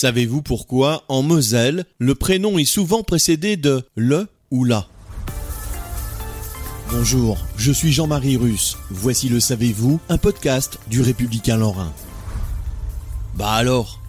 Savez-vous pourquoi, en Moselle, le prénom est souvent précédé de le ou la? Bonjour, je suis Jean-Marie Russe. Voici le Savez-vous, un podcast du Républicain Lorrain. Bah alors,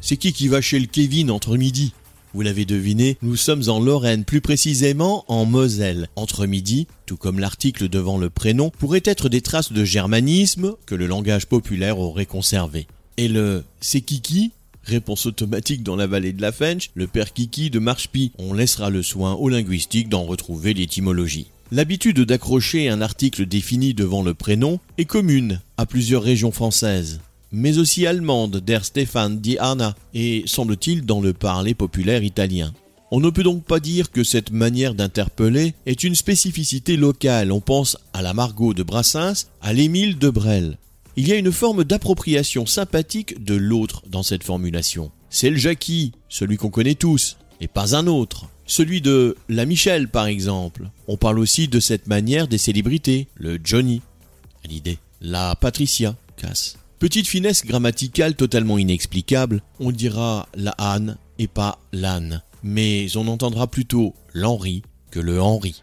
c'est qui qui va chez le Kevin entre midi? Vous l'avez deviné, nous sommes en Lorraine, plus précisément en Moselle. Entre midi, tout comme l'article devant le prénom, pourrait être des traces de germanisme que le langage populaire aurait conservé. Et le c'est Kiki Réponse automatique dans la vallée de la Fench, le père Kiki de Marchpi. On laissera le soin aux linguistiques d'en retrouver l'étymologie. L'habitude d'accrocher un article défini devant le prénom est commune à plusieurs régions françaises, mais aussi allemandes der Stefan di Anna et semble-t-il dans le parler populaire italien. On ne peut donc pas dire que cette manière d'interpeller est une spécificité locale. On pense à la Margot de Brassens, à l'Émile de Brel. Il y a une forme d'appropriation sympathique de l'autre dans cette formulation. C'est le Jackie, celui qu'on connaît tous, et pas un autre. Celui de la Michelle, par exemple. On parle aussi de cette manière des célébrités, le Johnny, l'idée, la Patricia, casse. Petite finesse grammaticale totalement inexplicable, on dira la Anne et pas l'Anne. Mais on entendra plutôt l'Henri que le Henri.